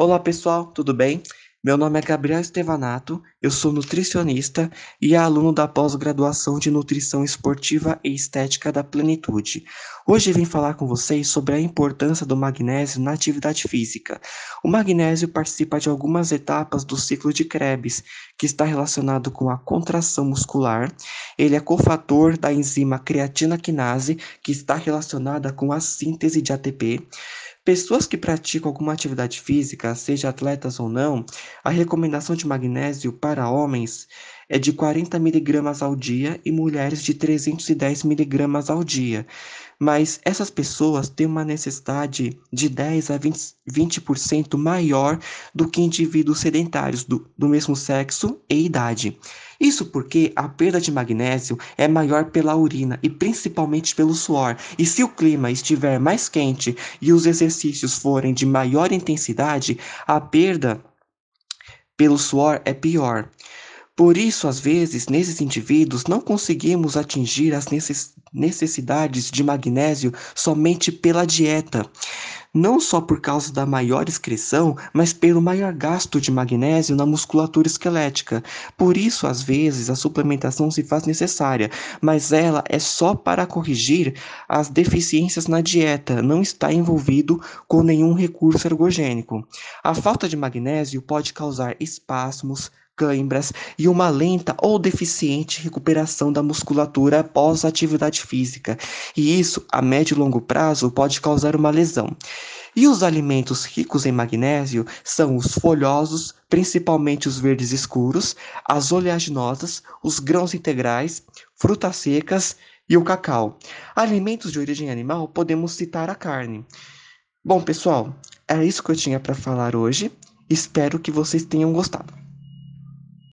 Olá pessoal, tudo bem? Meu nome é Gabriel Estevanato, eu sou nutricionista e aluno da pós-graduação de Nutrição Esportiva e Estética da Plenitude. Hoje vim falar com vocês sobre a importância do magnésio na atividade física. O magnésio participa de algumas etapas do ciclo de Krebs, que está relacionado com a contração muscular. Ele é cofator da enzima creatina quinase, que está relacionada com a síntese de ATP. Pessoas que praticam alguma atividade física, seja atletas ou não, a recomendação de magnésio para homens é de 40 miligramas ao dia e mulheres de 310 miligramas ao dia. Mas essas pessoas têm uma necessidade de 10 a 20%, 20 maior do que indivíduos sedentários do, do mesmo sexo e idade. Isso porque a perda de magnésio é maior pela urina e principalmente pelo suor. E se o clima estiver mais quente e os exercícios forem de maior intensidade, a perda pelo suor é pior. Por isso, às vezes, nesses indivíduos, não conseguimos atingir as necessidades de magnésio somente pela dieta não só por causa da maior excreção, mas pelo maior gasto de magnésio na musculatura esquelética. Por isso, às vezes, a suplementação se faz necessária, mas ela é só para corrigir as deficiências na dieta, não está envolvido com nenhum recurso ergogênico. A falta de magnésio pode causar espasmos, cãibras e uma lenta ou deficiente recuperação da musculatura após a atividade física, e isso a médio e longo prazo pode causar uma lesão. E os alimentos ricos em magnésio são os folhosos, principalmente os verdes escuros, as oleaginosas, os grãos integrais, frutas secas e o cacau. Alimentos de origem animal podemos citar a carne. Bom, pessoal, era isso que eu tinha para falar hoje. Espero que vocês tenham gostado.